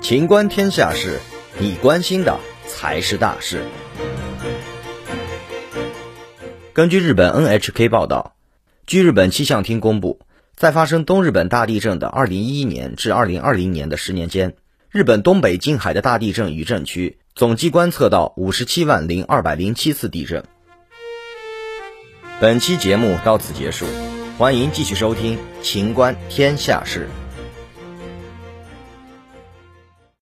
情观天下事，你关心的才是大事。根据日本 NHK 报道，据日本气象厅公布，在发生东日本大地震的2011年至2020年的十年间，日本东北近海的大地震余震区总计观测到57万零207次地震。本期节目到此结束，欢迎继续收听《情观天下事》。